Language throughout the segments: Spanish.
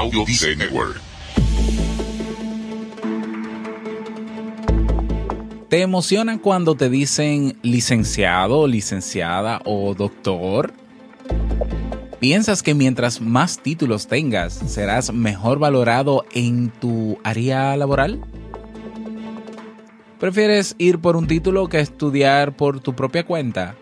Audio Network. ¿Te emociona cuando te dicen licenciado, licenciada o doctor? ¿Piensas que mientras más títulos tengas, serás mejor valorado en tu área laboral? ¿Prefieres ir por un título que estudiar por tu propia cuenta?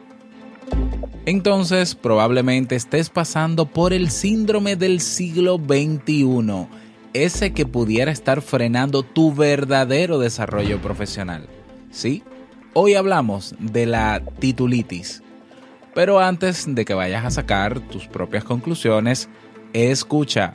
Entonces probablemente estés pasando por el síndrome del siglo XXI, ese que pudiera estar frenando tu verdadero desarrollo profesional. ¿Sí? Hoy hablamos de la titulitis. Pero antes de que vayas a sacar tus propias conclusiones, escucha.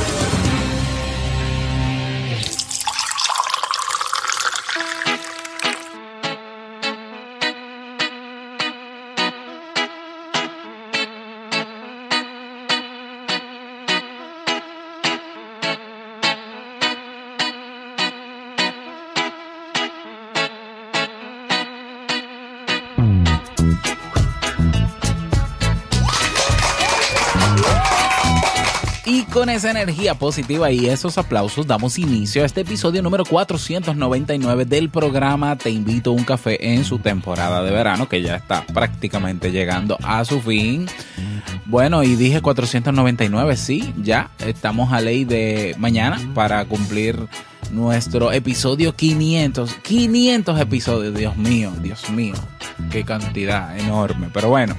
Con esa energía positiva y esos aplausos damos inicio a este episodio número 499 del programa Te invito a un café en su temporada de verano que ya está prácticamente llegando a su fin. Bueno, y dije 499, sí, ya estamos a ley de mañana para cumplir nuestro episodio 500. 500 episodios, Dios mío, Dios mío. Qué cantidad enorme. Pero bueno,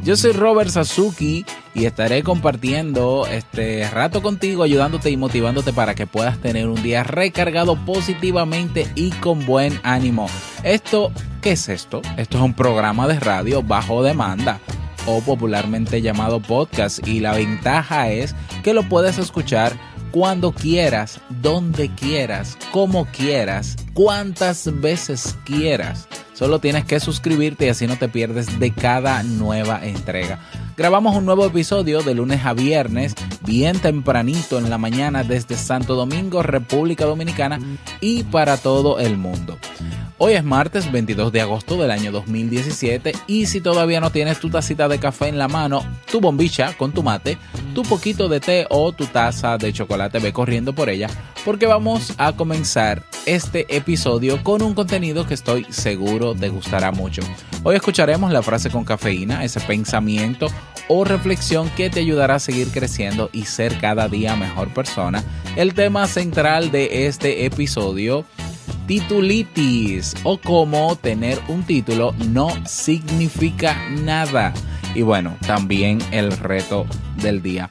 yo soy Robert Sasuki y estaré compartiendo este rato contigo, ayudándote y motivándote para que puedas tener un día recargado positivamente y con buen ánimo. Esto, ¿qué es esto? Esto es un programa de radio bajo demanda o popularmente llamado podcast y la ventaja es que lo puedes escuchar cuando quieras, donde quieras, como quieras, cuántas veces quieras. Solo tienes que suscribirte y así no te pierdes de cada nueva entrega. Grabamos un nuevo episodio de lunes a viernes, bien tempranito en la mañana desde Santo Domingo, República Dominicana y para todo el mundo. Hoy es martes 22 de agosto del año 2017 y si todavía no tienes tu tacita de café en la mano, tu bombicha con tu mate, tu poquito de té o tu taza de chocolate, ve corriendo por ella porque vamos a comenzar este episodio con un contenido que estoy seguro te gustará mucho. Hoy escucharemos la frase con cafeína, ese pensamiento o reflexión que te ayudará a seguir creciendo y ser cada día mejor persona. El tema central de este episodio titulitis o cómo tener un título no significa nada. Y bueno, también el reto del día.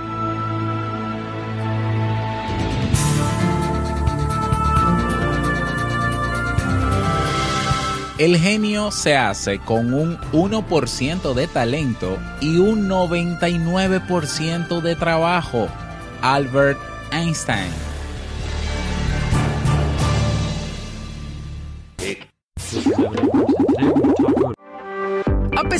El genio se hace con un 1% de talento y un 99% de trabajo. Albert Einstein.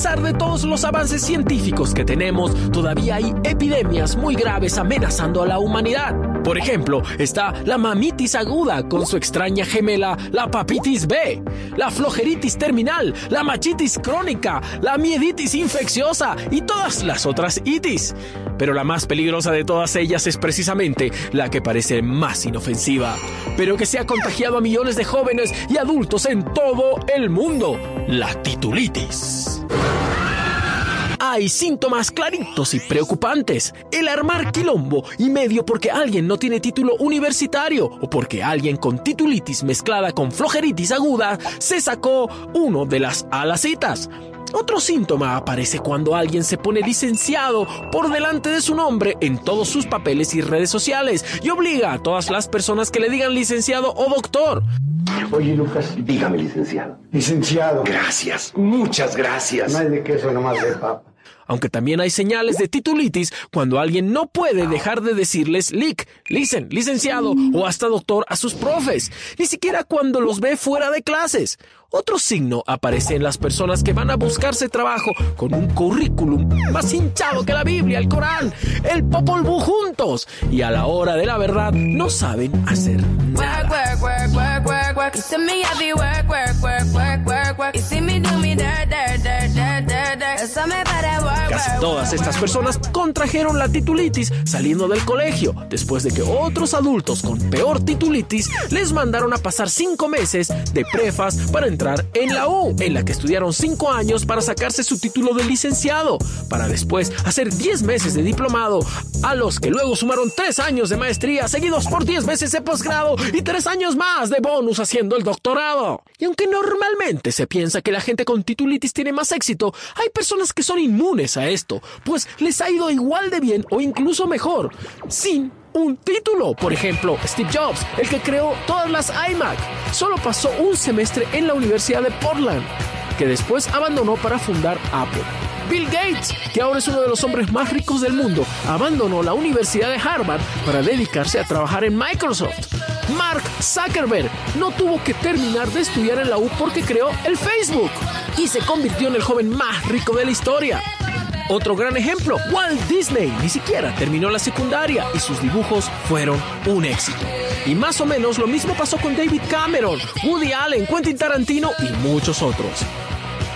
Pesar de todos los avances científicos que tenemos, todavía hay epidemias muy graves amenazando a la humanidad. Por ejemplo, está la mamitis aguda con su extraña gemela, la papitis B, la flojeritis terminal, la machitis crónica, la mieditis infecciosa y todas las otras itis. Pero la más peligrosa de todas ellas es precisamente la que parece más inofensiva, pero que se ha contagiado a millones de jóvenes y adultos en todo el mundo, la titulitis hay síntomas claritos y preocupantes. El armar quilombo y medio porque alguien no tiene título universitario o porque alguien con titulitis mezclada con flojeritis aguda se sacó uno de las alacitas. Otro síntoma aparece cuando alguien se pone licenciado por delante de su nombre en todos sus papeles y redes sociales y obliga a todas las personas que le digan licenciado o doctor. Oye, Lucas, dígame, licenciado. Licenciado. Gracias, muchas gracias. No hay de queso, nomás de papa aunque también hay señales de titulitis cuando alguien no puede dejar de decirles lic, listen, licenciado o hasta doctor a sus profes, ni siquiera cuando los ve fuera de clases. Otro signo aparece en las personas que van a buscarse trabajo con un currículum más hinchado que la Biblia, el Corán, el Popol Vuh juntos y a la hora de la verdad no saben hacer nada. Casi todas estas personas contrajeron la titulitis saliendo del colegio, después de que otros adultos con peor titulitis les mandaron a pasar cinco meses de prefas para entrar en la U, en la que estudiaron cinco años para sacarse su título de licenciado, para después hacer 10 meses de diplomado, a los que luego sumaron tres años de maestría, seguidos por 10 meses de posgrado y tres años más de bonus haciendo el doctorado. Y aunque normalmente se piensa que la gente con titulitis tiene más éxito, hay personas que son inmunes a esto, pues les ha ido igual de bien o incluso mejor, sin un título. Por ejemplo, Steve Jobs, el que creó todas las iMac, solo pasó un semestre en la Universidad de Portland, que después abandonó para fundar Apple. Bill Gates, que ahora es uno de los hombres más ricos del mundo, abandonó la Universidad de Harvard para dedicarse a trabajar en Microsoft. Mark Zuckerberg no tuvo que terminar de estudiar en la U porque creó el Facebook y se convirtió en el joven más rico de la historia. Otro gran ejemplo, Walt Disney ni siquiera terminó la secundaria y sus dibujos fueron un éxito. Y más o menos lo mismo pasó con David Cameron, Woody Allen, Quentin Tarantino y muchos otros.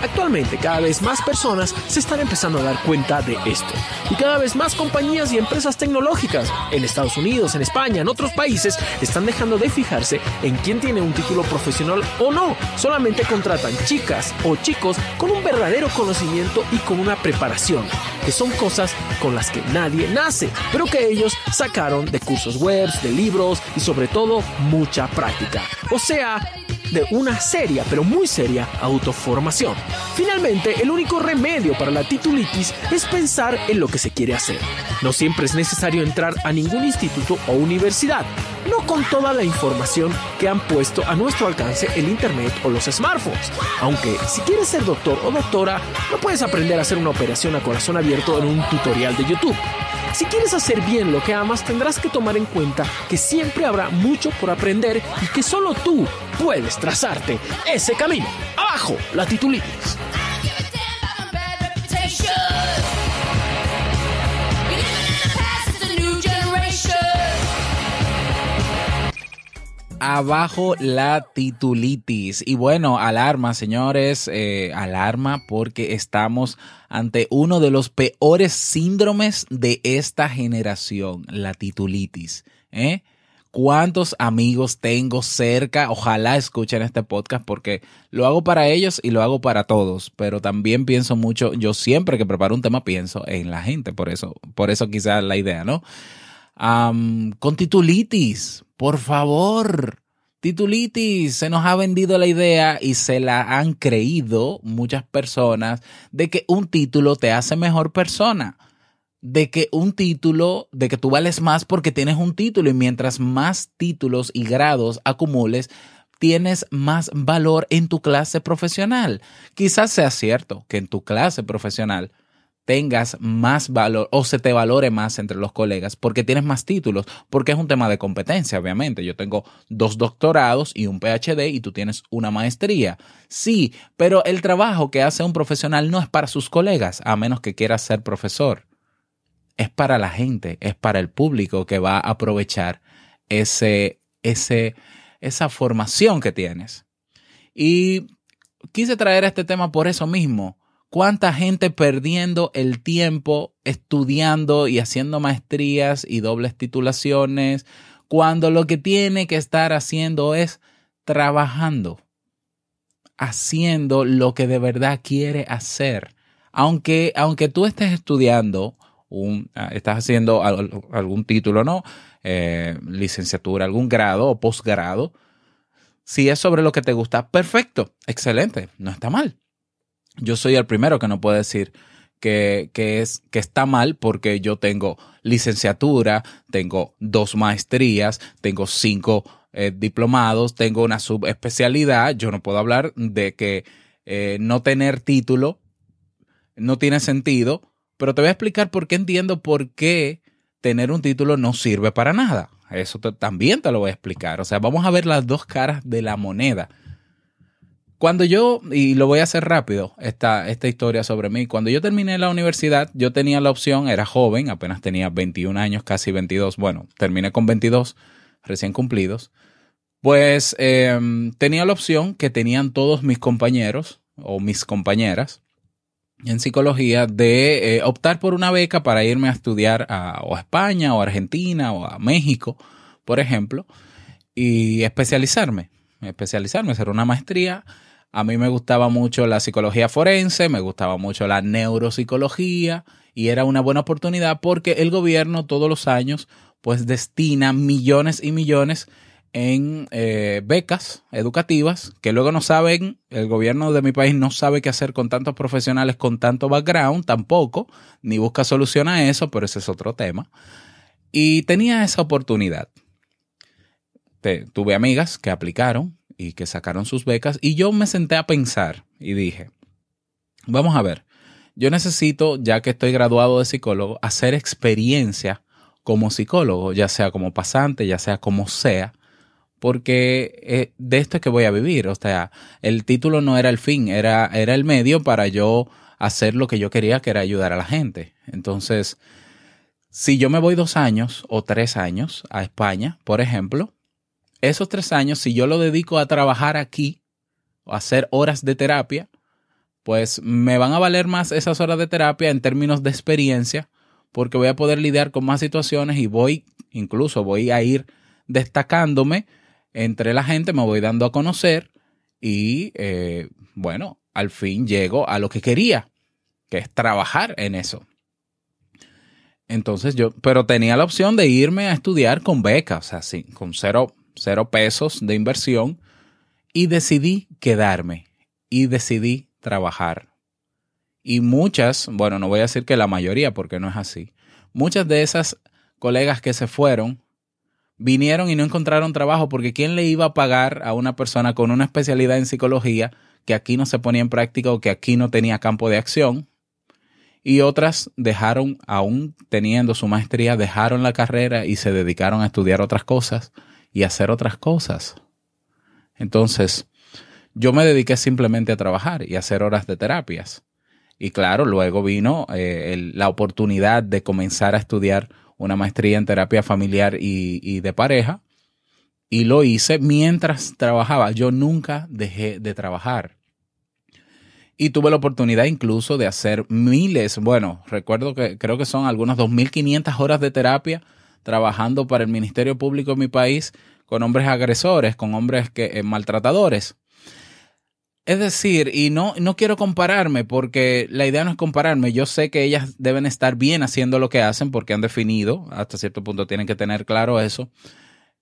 Actualmente cada vez más personas se están empezando a dar cuenta de esto y cada vez más compañías y empresas tecnológicas en Estados Unidos, en España, en otros países están dejando de fijarse en quién tiene un título profesional o no. Solamente contratan chicas o chicos con un verdadero conocimiento y con una preparación, que son cosas con las que nadie nace, pero que ellos sacaron de cursos web, de libros y sobre todo mucha práctica. O sea, de una seria, pero muy seria, autoformación. Finalmente, el único remedio para la titulitis es pensar en lo que se quiere hacer. No siempre es necesario entrar a ningún instituto o universidad, no con toda la información que han puesto a nuestro alcance el Internet o los smartphones. Aunque si quieres ser doctor o doctora, no puedes aprender a hacer una operación a corazón abierto en un tutorial de YouTube. Si quieres hacer bien lo que amas, tendrás que tomar en cuenta que siempre habrá mucho por aprender y que solo tú puedes trazarte ese camino. Abajo, la abajo la titulitis. Y bueno, alarma, señores, eh, alarma porque estamos ante uno de los peores síndromes de esta generación, la titulitis. ¿eh? ¿Cuántos amigos tengo cerca? Ojalá escuchen este podcast porque lo hago para ellos y lo hago para todos, pero también pienso mucho, yo siempre que preparo un tema pienso en la gente, por eso, por eso quizás la idea, ¿no? con titulitis, por favor. Titulitis, se nos ha vendido la idea y se la han creído muchas personas de que un título te hace mejor persona, de que un título, de que tú vales más porque tienes un título y mientras más títulos y grados acumules, tienes más valor en tu clase profesional. Quizás sea cierto que en tu clase profesional tengas más valor o se te valore más entre los colegas porque tienes más títulos, porque es un tema de competencia, obviamente. Yo tengo dos doctorados y un PhD y tú tienes una maestría. Sí, pero el trabajo que hace un profesional no es para sus colegas, a menos que quieras ser profesor. Es para la gente, es para el público que va a aprovechar ese, ese, esa formación que tienes. Y quise traer este tema por eso mismo ¿Cuánta gente perdiendo el tiempo estudiando y haciendo maestrías y dobles titulaciones cuando lo que tiene que estar haciendo es trabajando, haciendo lo que de verdad quiere hacer? Aunque, aunque tú estés estudiando, un, ah, estás haciendo algún título, ¿no? Eh, licenciatura, algún grado o posgrado, si es sobre lo que te gusta, perfecto, excelente, no está mal. Yo soy el primero que no puede decir que, que, es, que está mal porque yo tengo licenciatura, tengo dos maestrías, tengo cinco eh, diplomados, tengo una subespecialidad. Yo no puedo hablar de que eh, no tener título no tiene sentido, pero te voy a explicar por qué entiendo por qué tener un título no sirve para nada. Eso también te lo voy a explicar. O sea, vamos a ver las dos caras de la moneda. Cuando yo, y lo voy a hacer rápido, esta, esta historia sobre mí, cuando yo terminé la universidad, yo tenía la opción, era joven, apenas tenía 21 años, casi 22, bueno, terminé con 22 recién cumplidos, pues em, tenía la opción que tenían todos mis compañeros o mis compañeras en psicología de eh, optar por una beca para irme a estudiar a, o a España o a Argentina o a México, por ejemplo, y especializarme, especializarme, hacer una maestría a mí me gustaba mucho la psicología forense, me gustaba mucho la neuropsicología y era una buena oportunidad porque el gobierno todos los años pues destina millones y millones en eh, becas educativas que luego no saben, el gobierno de mi país no sabe qué hacer con tantos profesionales con tanto background tampoco, ni busca solución a eso, pero ese es otro tema. Y tenía esa oportunidad. tuve amigas que aplicaron y que sacaron sus becas y yo me senté a pensar y dije, vamos a ver, yo necesito, ya que estoy graduado de psicólogo, hacer experiencia como psicólogo, ya sea como pasante, ya sea como sea, porque eh, de esto es que voy a vivir. O sea, el título no era el fin, era, era el medio para yo hacer lo que yo quería, que era ayudar a la gente. Entonces, si yo me voy dos años o tres años a España, por ejemplo, esos tres años, si yo lo dedico a trabajar aquí o a hacer horas de terapia, pues me van a valer más esas horas de terapia en términos de experiencia, porque voy a poder lidiar con más situaciones y voy, incluso voy a ir destacándome entre la gente, me voy dando a conocer y, eh, bueno, al fin llego a lo que quería, que es trabajar en eso. Entonces yo, pero tenía la opción de irme a estudiar con beca, o sea, sí, con cero cero pesos de inversión y decidí quedarme y decidí trabajar. Y muchas, bueno, no voy a decir que la mayoría porque no es así, muchas de esas colegas que se fueron vinieron y no encontraron trabajo porque ¿quién le iba a pagar a una persona con una especialidad en psicología que aquí no se ponía en práctica o que aquí no tenía campo de acción? Y otras dejaron, aún teniendo su maestría, dejaron la carrera y se dedicaron a estudiar otras cosas y hacer otras cosas. Entonces, yo me dediqué simplemente a trabajar y hacer horas de terapias. Y claro, luego vino eh, la oportunidad de comenzar a estudiar una maestría en terapia familiar y, y de pareja. Y lo hice mientras trabajaba. Yo nunca dejé de trabajar. Y tuve la oportunidad incluso de hacer miles, bueno, recuerdo que creo que son algunas 2.500 horas de terapia trabajando para el Ministerio Público de mi país con hombres agresores, con hombres que, eh, maltratadores. Es decir, y no, no quiero compararme porque la idea no es compararme. Yo sé que ellas deben estar bien haciendo lo que hacen porque han definido, hasta cierto punto tienen que tener claro eso.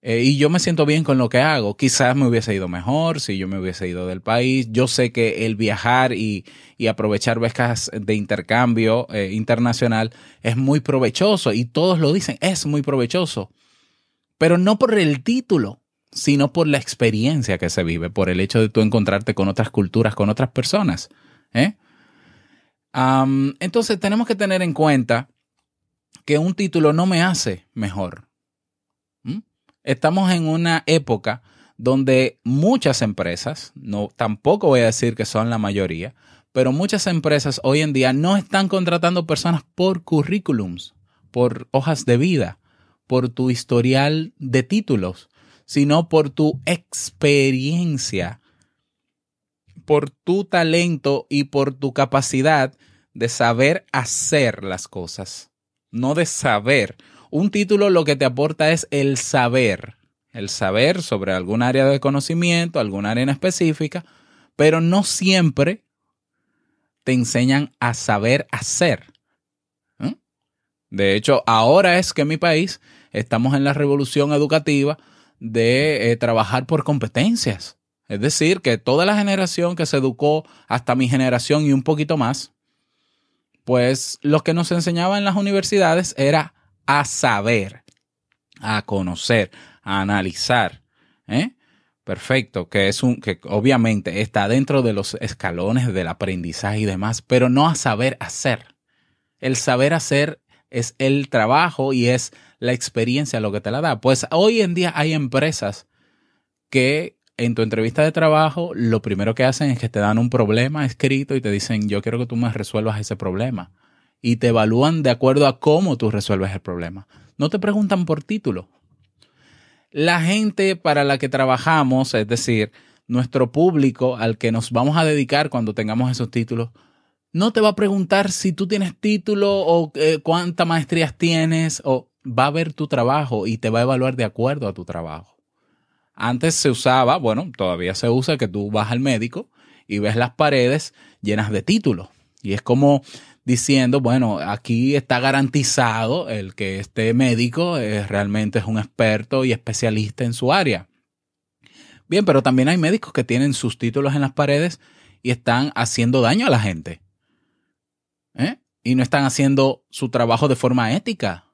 Eh, y yo me siento bien con lo que hago. Quizás me hubiese ido mejor si yo me hubiese ido del país. Yo sé que el viajar y, aprovechar becas de intercambio eh, internacional es muy provechoso y todos lo dicen, es muy provechoso. Pero no por el título, sino por la experiencia que se vive, por el hecho de tú encontrarte con otras culturas, con otras personas. ¿eh? entonces tenemos que tener en cuenta que un título no me hace mejor estamos en una época donde muchas empresas, no tampoco voy a decir que son la mayoría, pero muchas empresas hoy en día no están contratando personas por currículums, por hojas de vida, por tu historial de títulos, sino por tu experiencia, por tu talento y por tu capacidad de saber hacer las cosas, no de saber. Un título lo que te aporta es el saber, el saber sobre algún área de conocimiento, algún área en específica, pero no siempre te enseñan a saber hacer. De hecho, ahora es que en mi país estamos en la revolución educativa de eh, trabajar por competencias. Es decir, que toda la generación que se educó hasta mi generación y un poquito más, pues lo que nos enseñaba en las universidades era a saber, a conocer, a analizar. ¿eh? Perfecto, que es un, que obviamente está dentro de los escalones del aprendizaje y demás, pero no a saber hacer. El saber hacer es el trabajo y es la experiencia lo que te la da. Pues hoy en día hay empresas que en tu entrevista de trabajo lo primero que hacen es que te dan un problema escrito y te dicen yo quiero que tú me resuelvas ese problema. Y te evalúan de acuerdo a cómo tú resuelves el problema. No te preguntan por título. La gente para la que trabajamos, es decir, nuestro público al que nos vamos a dedicar cuando tengamos esos títulos, no te va a preguntar si tú tienes título o eh, cuántas maestrías tienes o va a ver tu trabajo y te va a evaluar de acuerdo a tu trabajo. Antes se usaba, bueno, todavía se usa que tú vas al médico y ves las paredes llenas de títulos. Y es como diciendo, bueno, aquí está garantizado el que este médico es, realmente es un experto y especialista en su área. Bien, pero también hay médicos que tienen sus títulos en las paredes y están haciendo daño a la gente. ¿Eh? Y no están haciendo su trabajo de forma ética.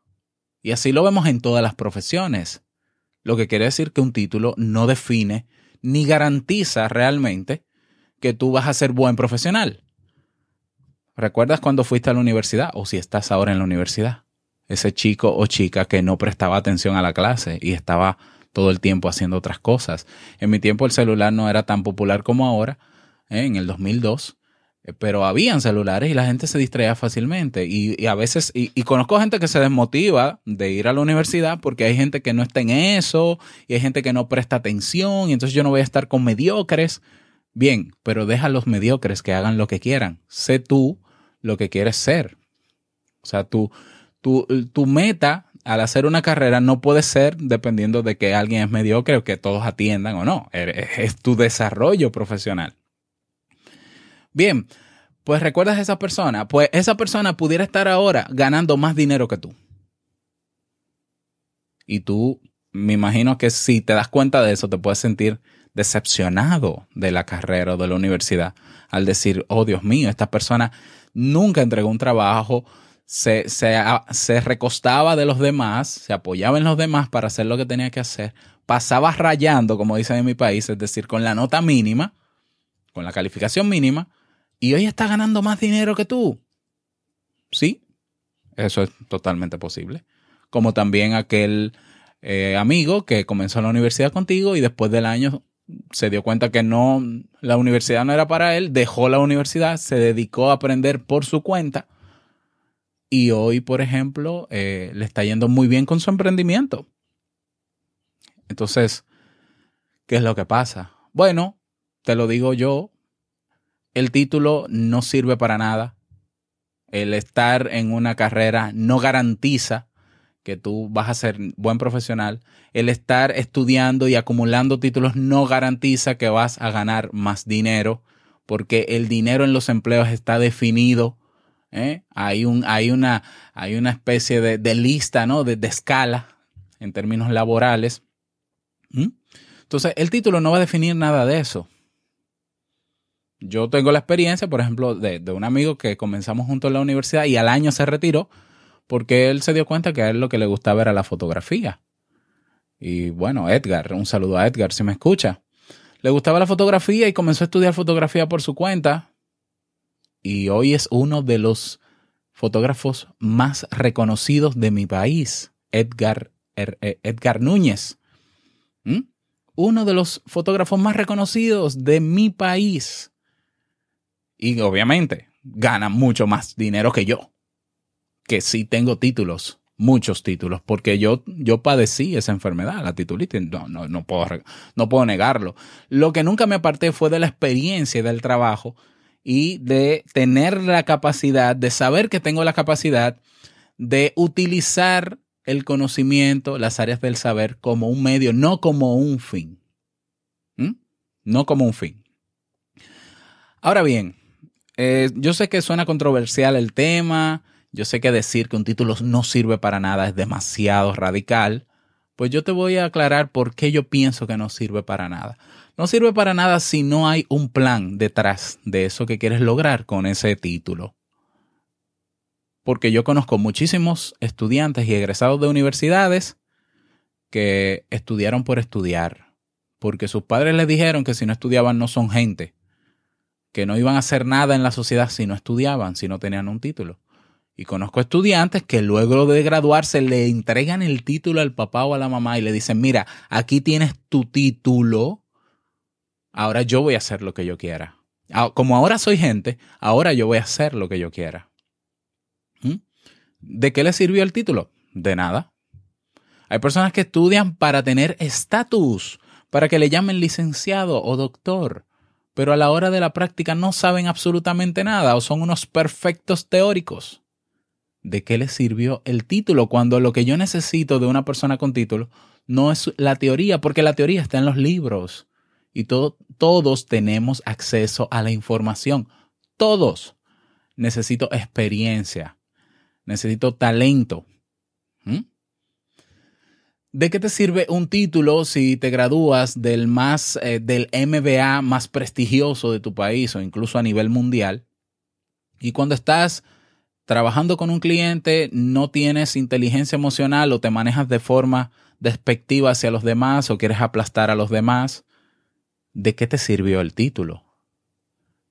Y así lo vemos en todas las profesiones. Lo que quiere decir que un título no define ni garantiza realmente que tú vas a ser buen profesional. ¿Recuerdas cuando fuiste a la universidad o si estás ahora en la universidad? Ese chico o chica que no prestaba atención a la clase y estaba todo el tiempo haciendo otras cosas. En mi tiempo el celular no era tan popular como ahora, ¿eh? en el 2002, eh, pero habían celulares y la gente se distraía fácilmente. Y, a veces, y, y, conozco gente que se desmotiva de ir a la universidad porque hay gente que no está en eso y hay gente que no presta atención y entonces yo no voy a estar con mediocres. Bien, pero deja a los mediocres que hagan lo que quieran. Sé tú lo que quieres ser. O sea, tu, tu, meta al hacer una carrera no puede ser dependiendo de que alguien es mediocre o que todos atiendan o no. Es tu desarrollo profesional. Bien, pues recuerdas a esa persona. Pues esa persona pudiera estar ahora ganando más dinero que tú. Y tú, me imagino que si te das cuenta de eso, te puedes sentir decepcionado de la carrera o de la universidad al decir, oh Dios mío, esta persona nunca entregó un trabajo, se, se, se, recostaba de los demás, se apoyaba en los demás para hacer lo que tenía que hacer, pasaba rayando, como dicen en mi país, es decir, con la nota mínima, con la calificación mínima, y hoy está ganando más dinero que tú. Sí, eso es totalmente posible. Como también aquel eh, amigo que comenzó la universidad contigo y después del año se dio cuenta que no, la universidad no era para él, dejó la universidad, se dedicó a aprender por su cuenta y hoy, por ejemplo, eh, le está yendo muy bien con su emprendimiento. Entonces, ¿qué es lo que pasa? Bueno, te lo digo yo, el título no sirve para nada. El estar en una carrera no garantiza que tú vas a ser buen profesional. El estar estudiando y acumulando títulos no garantiza que vas a ganar más dinero, porque el dinero en los empleos está definido. ¿eh? Hay, un, hay, una, hay una especie de, lista, ¿no? De, escala en términos laborales. Entonces, el título no va a definir nada de eso. Yo tengo la experiencia, por ejemplo, de, un amigo que comenzamos juntos en la universidad y al año se retiró porque él se dio cuenta que a él lo que le gustaba era la fotografía. Y bueno, Edgar, un saludo a Edgar si me escucha. Le gustaba la fotografía y comenzó a estudiar fotografía por su cuenta. Y hoy es uno de los fotógrafos más reconocidos de mi país, Edgar, er, eh, Edgar Núñez. ¿Mm? Uno de los fotógrafos más reconocidos de mi país. Y obviamente gana mucho más dinero que yo, que sí tengo títulos, muchos títulos, porque yo, yo padecí esa enfermedad, la titulitis, no, no, no, puedo, no puedo negarlo. Lo que nunca me aparté fue de la experiencia del trabajo y de tener la capacidad, de saber que tengo la capacidad de utilizar el conocimiento, las áreas del saber como un medio, no como un fin. ¿Mm? No como un fin. Ahora bien, eh, yo sé que suena controversial el tema, yo sé que decir que un título no sirve para nada es demasiado radical, pues yo te voy a aclarar por qué yo pienso que no sirve para nada. No sirve para nada si no hay un plan detrás de eso que quieres lograr con ese título. Porque yo conozco muchísimos estudiantes y egresados de universidades que estudiaron por estudiar, porque sus padres les dijeron que si no estudiaban no son gente, que no iban a hacer nada en la sociedad si no estudiaban, si no tenían un título. Y conozco estudiantes que luego de graduarse le entregan el título al papá o a la mamá y le dicen, mira, aquí tienes tu título, ahora yo voy a hacer lo que yo quiera. Ah, como ahora soy gente, ahora yo voy a hacer lo que yo quiera. ¿Mm? ¿De qué le sirvió el título? De nada. Hay personas que estudian para tener estatus, para que le llamen licenciado o doctor, pero a la hora de la práctica no saben absolutamente nada o son unos perfectos teóricos. ¿De qué le sirvió el título cuando lo que yo necesito de una persona con título no es la teoría, porque la teoría está en los libros y todos tenemos acceso a la información. Todos. Necesito experiencia, necesito talento. ¿Mm? ¿De qué te sirve un título si te gradúas del más eh, del MBA más prestigioso de tu país o incluso a nivel mundial? Y cuando estás trabajando con un cliente no tienes inteligencia emocional o te manejas de forma despectiva hacia los demás o quieres aplastar a los demás, ¿de qué te sirvió el título?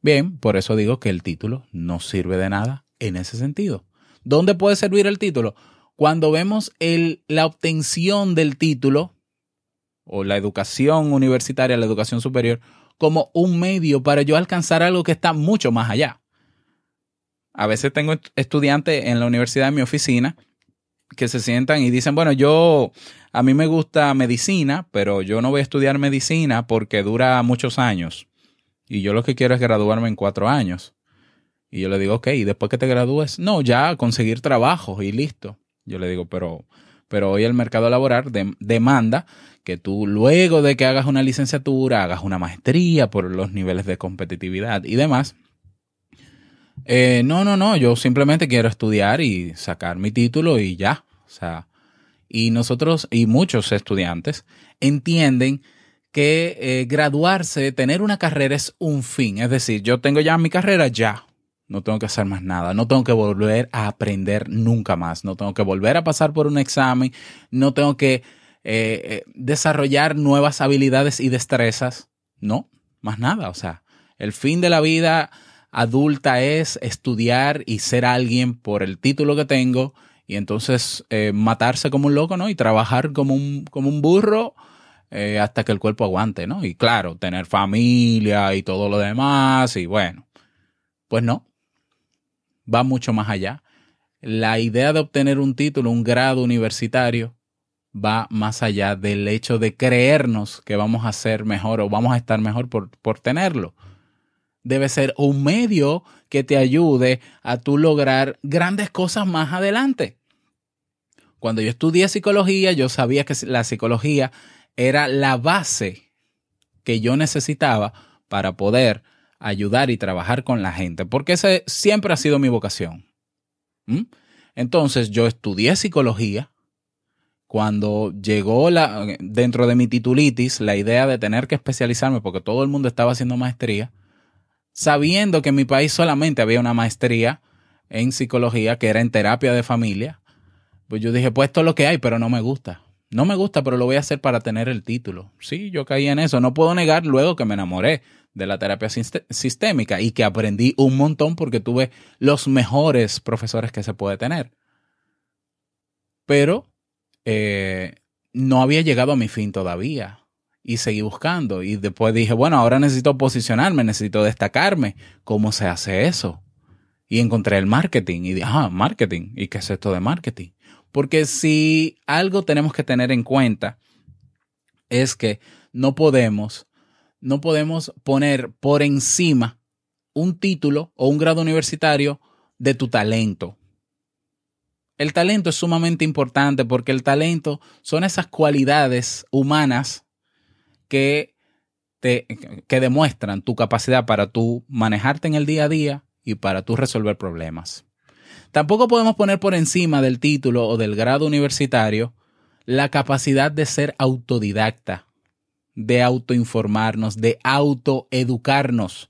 Bien, por eso digo que el título no sirve de nada en ese sentido. ¿Dónde puede servir el título? Cuando vemos la obtención del título o la educación universitaria, la educación superior, como un medio para yo alcanzar algo que está mucho más allá. A veces tengo estudiantes en la universidad en mi oficina que se sientan y dicen, bueno, yo, a mí me gusta medicina, pero yo no voy a estudiar medicina porque dura muchos años. Y yo lo que quiero es graduarme en cuatro años. Y yo le digo, ok, ¿y después que te gradúes? No, ya conseguir trabajo y listo. Yo le digo, pero, pero hoy el mercado laboral demanda que tú luego de que hagas una licenciatura, hagas una maestría por los niveles de competitividad y demás, eh, no, no, no, yo simplemente quiero estudiar y sacar mi título y ya. O sea, y nosotros y muchos estudiantes entienden que eh, graduarse, tener una carrera es un fin. Es decir, yo tengo ya mi carrera, ya. No tengo que hacer más nada. No tengo que volver a aprender nunca más. No tengo que volver a pasar por un examen. No tengo que eh, desarrollar nuevas habilidades y destrezas. No, más nada. O sea, el fin de la vida adulta es estudiar y ser alguien por el título que tengo y entonces eh, matarse como un loco, ¿no? Y trabajar como un, como un burro eh, hasta que el cuerpo aguante, ¿no? Y claro, tener familia y todo lo demás y bueno, pues no, va mucho más allá. La idea de obtener un título, un grado universitario, va más allá del hecho de creernos que vamos a ser mejor o vamos a estar mejor por, por tenerlo debe ser un medio que te ayude a tú lograr grandes cosas más adelante. Cuando yo estudié psicología, yo sabía que la psicología era la base que yo necesitaba para poder ayudar y trabajar con la gente, porque esa siempre ha sido mi vocación. ¿Mm? Entonces yo estudié psicología. Cuando llegó la, dentro de mi titulitis la idea de tener que especializarme, porque todo el mundo estaba haciendo maestría, sabiendo que en mi país solamente había una maestría en psicología que era en terapia de familia, pues yo dije, pues esto es lo que hay, pero no me gusta. No me gusta, pero lo voy a hacer para tener el título. Sí, yo caí en eso. No puedo negar luego que me enamoré de la terapia sistémica y que aprendí un montón porque tuve los mejores profesores que se puede tener. Pero eh, no había llegado a mi fin todavía y seguí buscando. Y después dije, bueno, ahora necesito posicionarme, necesito destacarme. ¿Cómo se hace eso? Y encontré el marketing y dije, ah, marketing. ¿Y qué es esto de marketing? Porque si algo tenemos que tener en cuenta es que no podemos, no podemos poner por encima un título o un grado universitario de tu talento. El talento es sumamente importante porque el talento son esas cualidades humanas que, te, que demuestran tu capacidad para tú manejarte en el día a día y para tú resolver problemas. Tampoco podemos poner por encima del título o del grado universitario la capacidad de ser autodidacta. de autoinformarnos, de autoeducarnos.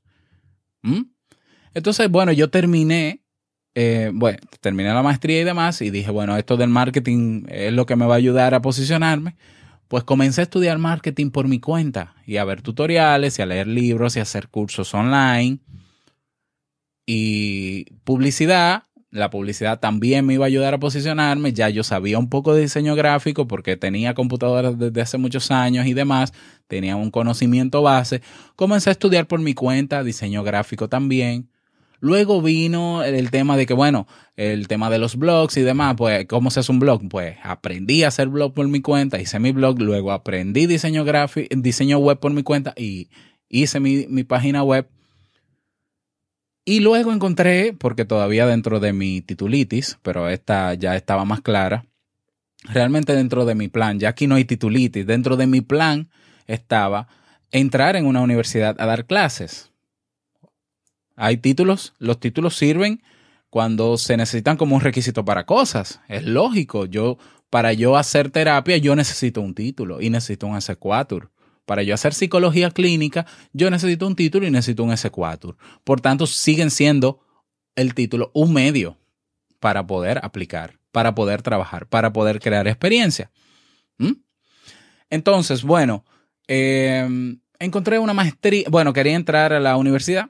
¿Mm? Entonces, bueno, yo terminé, eh, bueno, terminé la maestría y demás y dije, bueno, esto del marketing es lo que me va a ayudar a posicionarme. Pues comencé a estudiar marketing por mi cuenta y a ver tutoriales y a leer libros y a hacer cursos online. Y publicidad, la publicidad también me iba a ayudar a posicionarme. Ya yo sabía un poco de diseño gráfico porque tenía computadoras desde hace muchos años y demás. Tenía un conocimiento base. Comencé a estudiar por mi cuenta, diseño gráfico también. Luego vino el tema de que, bueno, el tema de los blogs y demás, pues, ¿cómo se hace un blog? Pues aprendí a hacer blog por mi cuenta, hice mi blog, luego aprendí diseño gráfico, diseño web por mi cuenta y hice mi, mi página web. Y luego encontré, porque todavía dentro de mi titulitis, pero esta ya estaba más clara, realmente dentro de mi plan, ya aquí no hay titulitis, dentro de mi plan estaba entrar en una universidad a dar clases hay títulos, los títulos sirven cuando se necesitan como un requisito para cosas. Es lógico, yo para yo hacer terapia yo necesito un título y necesito un S4. Para yo hacer psicología clínica, yo necesito un título y necesito un S4. Por tanto, siguen siendo el título un medio para poder aplicar, para poder trabajar, para poder crear experiencia. ¿Mm? Entonces, bueno, eh, encontré una maestría, bueno, quería entrar a la universidad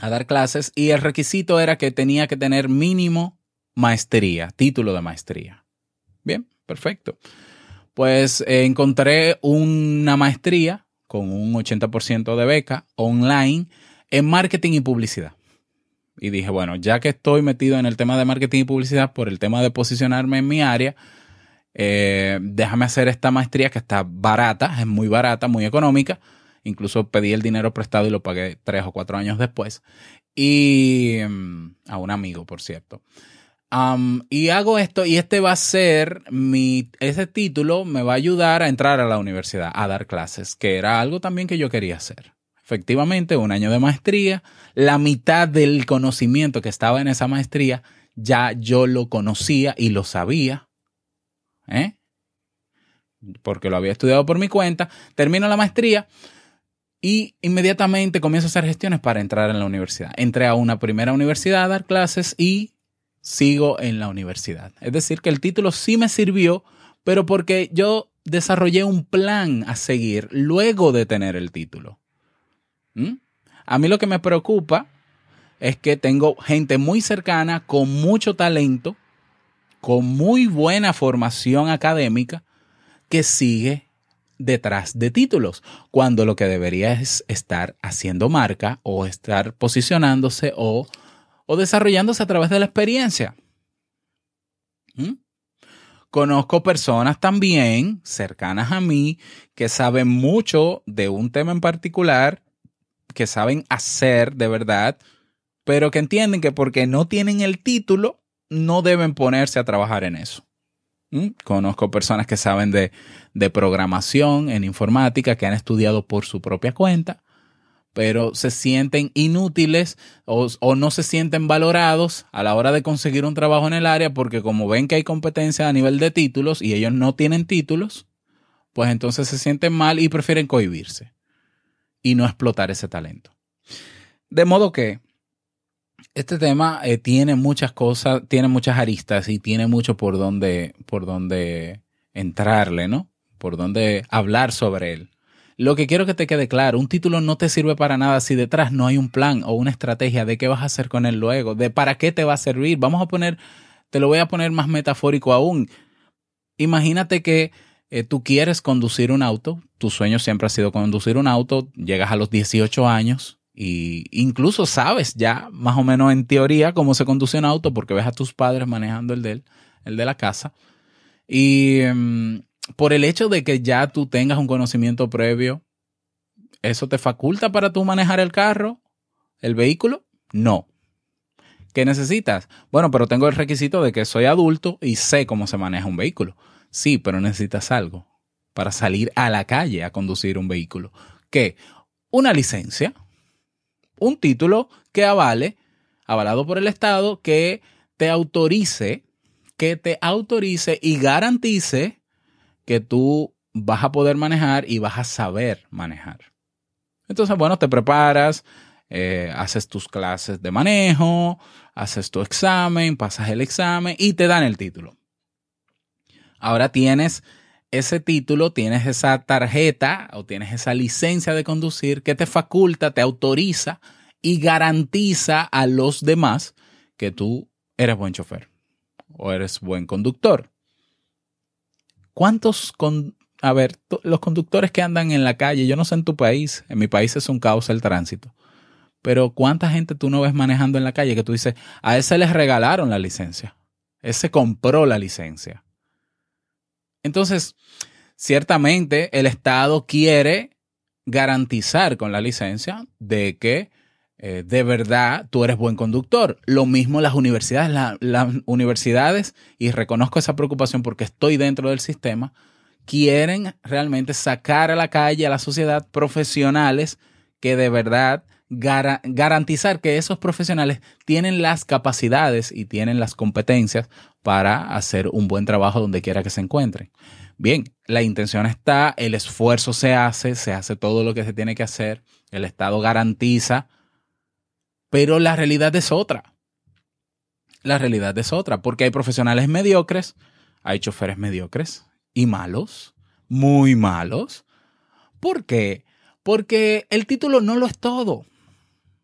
a dar clases y el requisito era que tenía que tener mínimo maestría, título de maestría. Bien, perfecto. Pues eh, encontré una maestría con un 80% de beca online en marketing y publicidad. Y dije, bueno, ya que estoy metido en el tema de marketing y publicidad por el tema de posicionarme en mi área, eh, déjame hacer esta maestría que está barata, es muy barata, muy económica Incluso pedí el dinero prestado y lo pagué tres o cuatro años después. Y mm, a un amigo, por cierto. y hago esto y este va a ser mi, ese título me va a ayudar a entrar a la universidad, a dar clases, que era algo también que yo quería hacer. Efectivamente, un año de maestría, la mitad del conocimiento que estaba en esa maestría ya yo lo conocía y lo sabía. ¿eh? Porque lo había estudiado por mi cuenta. Termino la maestría y inmediatamente comienzo a hacer gestiones para entrar en la universidad. Entré a una primera universidad a dar clases y sigo en la universidad. Es decir, que el título sí me sirvió, pero porque yo desarrollé un plan a seguir luego de tener el título. ¿Mm? A mí lo que me preocupa es que tengo gente muy cercana, con mucho talento, con muy buena formación académica, que sigue detrás de títulos, cuando lo que debería es estar haciendo marca o estar posicionándose o, o desarrollándose a través de la experiencia. ¿Mm? Conozco personas también cercanas a mí que saben mucho de un tema en particular, que saben hacer de verdad, pero que entienden que porque no tienen el título, no deben ponerse a trabajar en eso. ¿Mm? Conozco personas que saben de, programación en informática, que han estudiado por su propia cuenta, pero se sienten inútiles o, no se sienten valorados a la hora de conseguir un trabajo en el área porque como ven que hay competencia a nivel de títulos y ellos no tienen títulos, pues entonces se sienten mal y prefieren cohibirse y no explotar ese talento. De modo que este tema eh, tiene muchas cosas, tiene muchas aristas y tiene mucho por donde, por donde entrarle, ¿no? Por donde hablar sobre él. Lo que quiero que te quede claro, un título no te sirve para nada si detrás no hay un plan o una estrategia de qué vas a hacer con él luego, de para qué te va a servir. Vamos a poner, te lo voy a poner más metafórico aún. Imagínate que eh, tú quieres conducir un auto, tu sueño siempre ha sido conducir un auto, llegas a los 18 años, y incluso sabes ya más o menos en teoría cómo se conduce un auto porque ves a tus padres manejando el de, el de la casa. Y em, por el hecho de que ya tú tengas un conocimiento previo, ¿eso te faculta para tú manejar el carro, el vehículo? No. ¿Qué necesitas? Bueno, pero tengo el requisito de que soy adulto y sé cómo se maneja un vehículo. Sí, pero necesitas algo para salir a la calle a conducir un vehículo. ¿Qué? Una licencia un título que avale, avalado por el Estado, que te autorice, que te autorice y garantice que tú vas a poder manejar y vas a saber manejar. Entonces, bueno, te preparas, eh, haces tus clases de manejo, haces tu examen, pasas el examen y te dan el título. Ahora tienes ese título, tienes esa tarjeta o tienes esa licencia de conducir que te faculta, te autoriza y garantiza a los demás que tú eres buen chofer o eres buen conductor. ¿Cuántos, con, a ver, los conductores que andan en la calle, yo no sé en tu país, en mi país es un caos el tránsito, pero ¿cuánta gente tú no ves manejando en la calle que tú dices, a ese les regalaron la licencia, ese compró la licencia? Entonces, ciertamente el Estado quiere garantizar con la licencia de que eh, de verdad tú eres buen conductor. Lo mismo las universidades, las universidades, y reconozco esa preocupación porque estoy dentro del sistema, quieren realmente sacar a la calle a la sociedad profesionales que de verdad garantizar que esos profesionales tienen las capacidades y tienen las competencias para hacer un buen trabajo donde quiera que se encuentren. Bien, la intención está, el esfuerzo se hace, se hace todo lo que se tiene que hacer, el Estado garantiza, pero la realidad es otra. La realidad es otra, porque hay profesionales mediocres, hay choferes mediocres y malos, muy malos. ¿Por qué? Porque el título no lo es todo.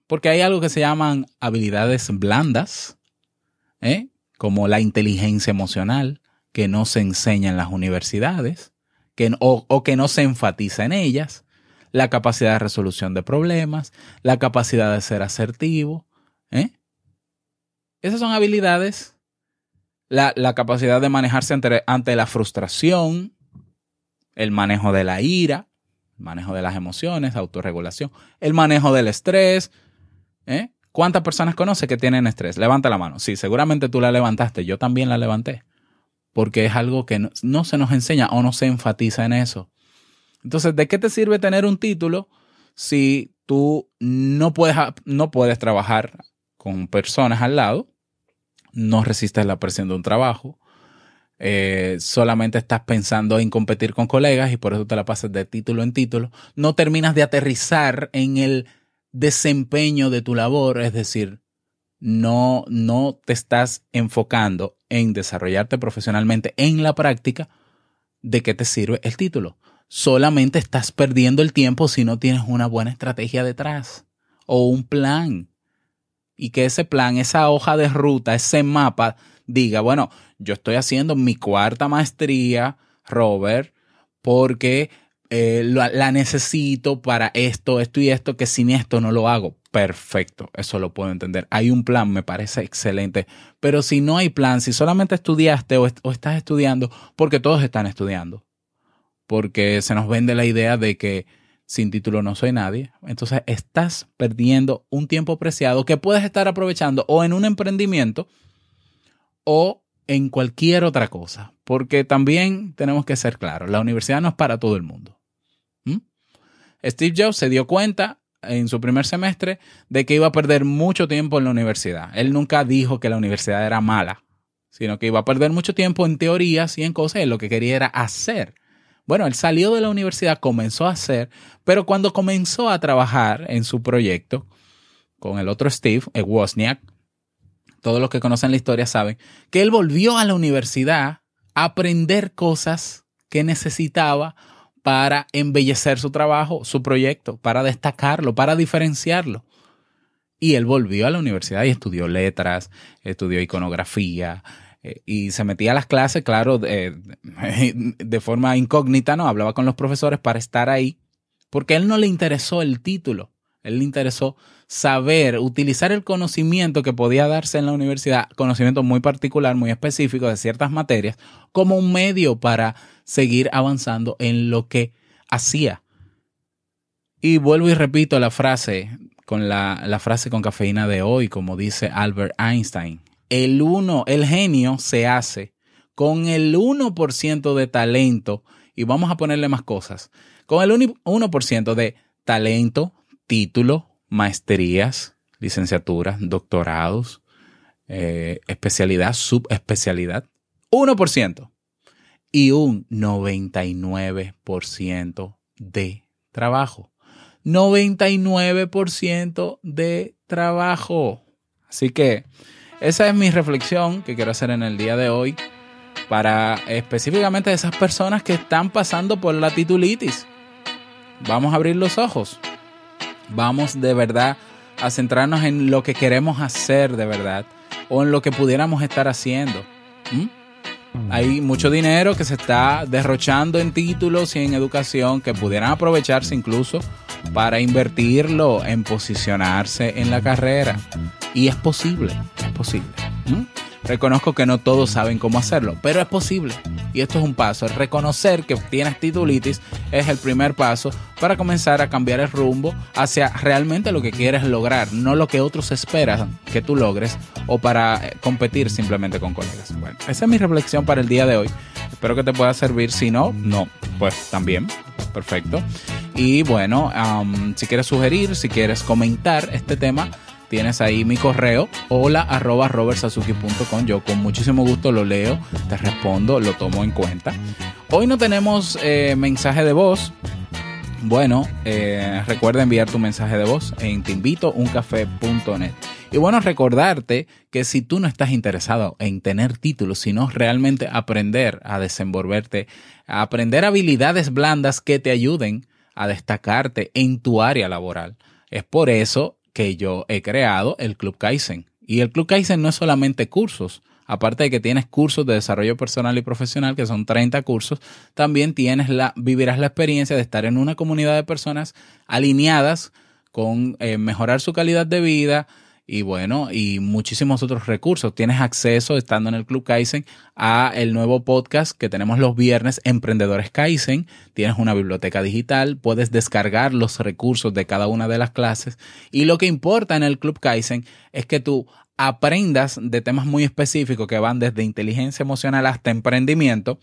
Porque hay algo que se llaman habilidades blandas, ¿eh? Como la inteligencia emocional, que no se enseña en las universidades, que, o, que no se enfatiza en ellas, la capacidad de resolución de problemas, la capacidad de ser asertivo. ¿eh? Esas son habilidades, la, la capacidad de manejarse ante, ante, la frustración, el manejo de la ira, el manejo de las emociones, autorregulación, el manejo del estrés, ¿Eh? ¿Cuántas personas conoce que tienen estrés? Levanta la mano. Sí, seguramente tú la levantaste, yo también la levanté. Porque es algo que no, se nos enseña o no se enfatiza en eso. Entonces, ¿de qué te sirve tener un título si tú no puedes, no puedes trabajar con personas al lado? No resistes la presión de un trabajo. Eh, solamente estás pensando en competir con colegas y por eso te la pasas de título en título. No terminas de aterrizar en el desempeño de tu labor, es decir, no, no te estás enfocando en desarrollarte profesionalmente en la práctica, ¿de qué te sirve el título? Solamente estás perdiendo el tiempo si no tienes una buena estrategia detrás o un plan. Y que ese plan, esa hoja de ruta, ese mapa, diga, bueno, yo estoy haciendo mi cuarta maestría, Robert, porque eh, la, necesito para esto, esto y esto, que sin esto no lo hago. Perfecto, eso lo puedo entender. Hay un plan, me parece excelente. Pero si no hay plan, si solamente estudiaste o, o estás estudiando, porque todos están estudiando, porque se nos vende la idea de que sin título no soy nadie, entonces estás perdiendo un tiempo preciado que puedes estar aprovechando o en un emprendimiento o en cualquier otra cosa, porque también tenemos que ser claros, la universidad no es para todo el mundo. Steve Jobs se dio cuenta en su primer semestre de que iba a perder mucho tiempo en la universidad. Él nunca dijo que la universidad era mala, sino que iba a perder mucho tiempo en teorías y en cosas. lo que quería era hacer. Bueno, él salió de la universidad, comenzó a hacer, pero cuando comenzó a trabajar en su proyecto con el otro Steve, el Wozniak, todos los que conocen la historia saben que él volvió a la universidad a aprender cosas que necesitaba para embellecer su trabajo, su proyecto, para destacarlo, para diferenciarlo. Y él volvió a la universidad y estudió letras, estudió iconografía eh, y se metía a las clases, claro, de, de forma incógnita, ¿no? Hablaba con los profesores para estar ahí, porque a él no le interesó el título, él le interesó saber, utilizar el conocimiento que podía darse en la universidad, conocimiento muy particular, muy específico de ciertas materias, como un medio para seguir avanzando en lo que hacía. Y vuelvo y repito la frase con la, frase con cafeína de hoy, como dice Albert Einstein. El uno, el genio se hace con el 1% de talento, y vamos a ponerle más cosas, con el 1% de talento, título, maestrías, licenciaturas, doctorados, eh, especialidad, subespecialidad. 1%. y un 99% de trabajo. 99% de trabajo. Así que esa es mi reflexión que quiero hacer en el día de hoy para específicamente esas personas que están pasando por la titulitis. Vamos a abrir los ojos. Vamos de verdad a centrarnos en lo que queremos hacer de verdad o en lo que pudiéramos estar haciendo. Hay mucho dinero que se está derrochando en títulos y en educación que pudieran aprovecharse incluso para invertirlo en posicionarse en la carrera. Y es posible, es posible. Reconozco que no todos saben cómo hacerlo, pero es posible. Y esto es un paso. Reconocer que tienes titulitis es el primer paso para comenzar a cambiar el rumbo hacia realmente lo que quieres lograr, no lo que otros esperan que tú logres o para eh, competir simplemente con colegas. Bueno, esa es mi reflexión para el día de hoy. Espero que te pueda servir. Si no, no, pues también. Perfecto. Y bueno, si quieres sugerir, si quieres comentar este tema, tienes ahí mi correo, hola arroba. Yo con muchísimo gusto lo leo, te respondo, lo tomo en cuenta. Hoy no tenemos eh, mensaje de voz. Bueno, eh, recuerda enviar tu mensaje de voz en teinvitouncafé.net. Y bueno, recordarte que si tú no estás interesado en tener títulos, sino realmente aprender a desenvolverte, a aprender habilidades blandas que te ayuden a destacarte en tu área laboral. Es por eso que yo he creado el Club Kaizen. Y el Club Kaizen no es solamente cursos. Aparte de que tienes cursos de desarrollo personal y profesional, que son 30 cursos, también tienes la, vivirás la experiencia de estar en una comunidad de personas alineadas con eh, mejorar su calidad de vida, y bueno, y muchísimos otros recursos. Tienes acceso, estando en el Club Kaizen, a el nuevo podcast que tenemos los viernes, Emprendedores Kaizen. Tienes una biblioteca digital, puedes descargar los recursos de cada una de las clases. Y lo que importa en el Club Kaizen es que tú aprendas de temas muy específicos que van desde inteligencia emocional hasta emprendimiento,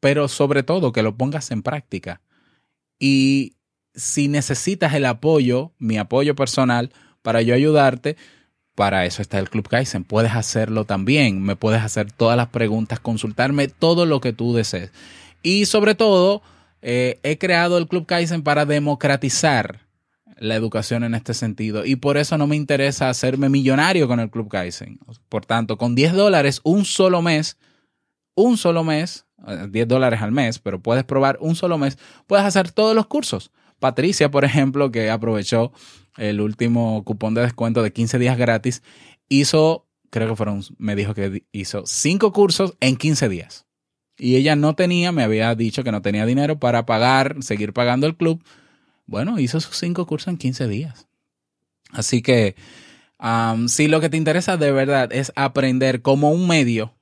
pero sobre todo que lo pongas en práctica. Y si necesitas el apoyo, mi apoyo personal, para yo ayudarte. Para eso está el Club Kaizen. Puedes hacerlo también. Me puedes hacer todas las preguntas, consultarme todo lo que tú desees. Y sobre todo, eh, he creado el Club Kaizen para democratizar la educación en este sentido. Y por eso no me interesa hacerme millonario con el Club Kaizen. Por tanto, con 10 dólares un solo mes, un solo mes, 10 eh, dólares al mes, pero puedes probar un solo mes, puedes hacer todos los cursos. Patricia, por ejemplo, que aprovechó el último cupón de descuento de 15 días gratis, hizo, creo que fueron, me dijo que hizo cinco cursos en 15 días. Y ella no tenía, me había dicho que no tenía dinero para pagar, seguir pagando el club. Bueno, hizo sus cinco cursos en 15 días. Así que, si lo que te interesa de verdad es aprender como un medio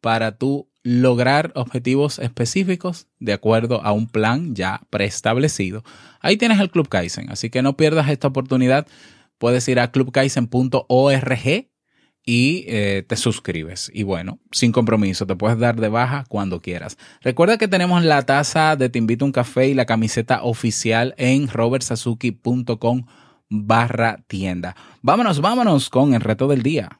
para tú lograr objetivos específicos de acuerdo a un plan ya preestablecido. Ahí tienes el Club Kaizen, así que no pierdas esta oportunidad. Puedes ir a clubkaizen.org y eh, te suscribes. Y bueno, sin compromiso, te puedes dar de baja cuando quieras. Recuerda que tenemos la taza de Te invito a un café y la camiseta oficial en robertsazuki.com barra tienda. Vámonos, vámonos con el reto del día.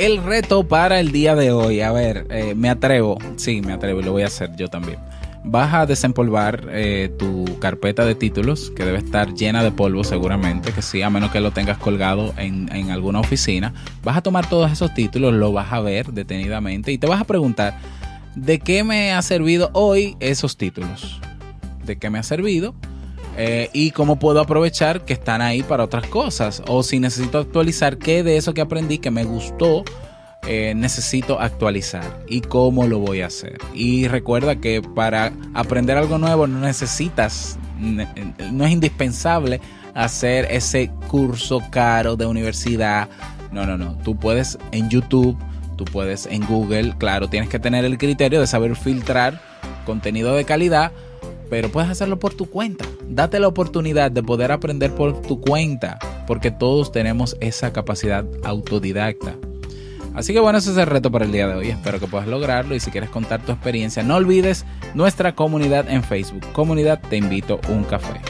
El reto para el día de hoy. A ver, eh, me atrevo. Sí, me atrevo y lo voy a hacer yo también. Vas a desempolvar eh, tu carpeta de títulos, que debe estar llena de polvo seguramente, que sí, a menos que lo tengas colgado en, en alguna oficina. Vas a tomar todos esos títulos, lo vas a ver detenidamente y te vas a preguntar, ¿de qué me ha servido hoy esos títulos? ¿De qué me ha servido? Eh, y cómo puedo aprovechar que están ahí para otras cosas. O si necesito actualizar, qué de eso que aprendí que me gustó, eh, necesito actualizar y cómo lo voy a hacer. Y recuerda que para aprender algo nuevo no necesitas, no es indispensable hacer ese curso caro de universidad. No, no, no. Tú puedes en YouTube, tú puedes en Google, claro, tienes que tener el criterio de saber filtrar contenido de calidad pero puedes hacerlo por tu cuenta. Date la oportunidad de poder aprender por tu cuenta, porque todos tenemos esa capacidad autodidacta. Así que bueno, ese es el reto para el día de hoy. Espero que puedas lograrlo y si quieres contar tu experiencia, no olvides nuestra comunidad en Facebook. Comunidad Te Invito un Café.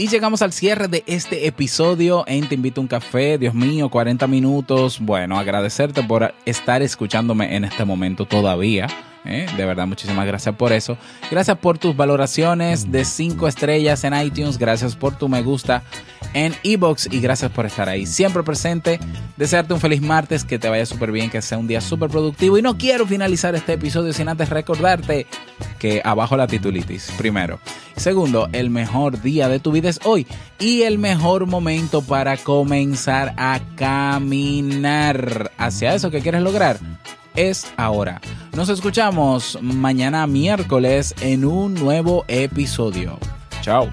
Y llegamos al cierre de este episodio en Te Invito un Café. Dios mío, 40 minutos. Bueno, agradecerte por estar escuchándome en este momento todavía. ¿Eh? De verdad, muchísimas gracias por eso. Gracias por tus valoraciones de 5 estrellas en iTunes. Gracias por tu me gusta en Ebox y gracias por estar ahí. Siempre presente. Desearte un feliz martes, que te vaya súper bien, que sea un día súper productivo. Y no quiero finalizar este episodio sin antes recordarte que abajo la titulitis, primero. Segundo, el mejor día de tu vida es hoy y el mejor momento para comenzar a caminar hacia eso que quieres lograr es ahora. Nos escuchamos mañana miércoles en un nuevo episodio. Chao.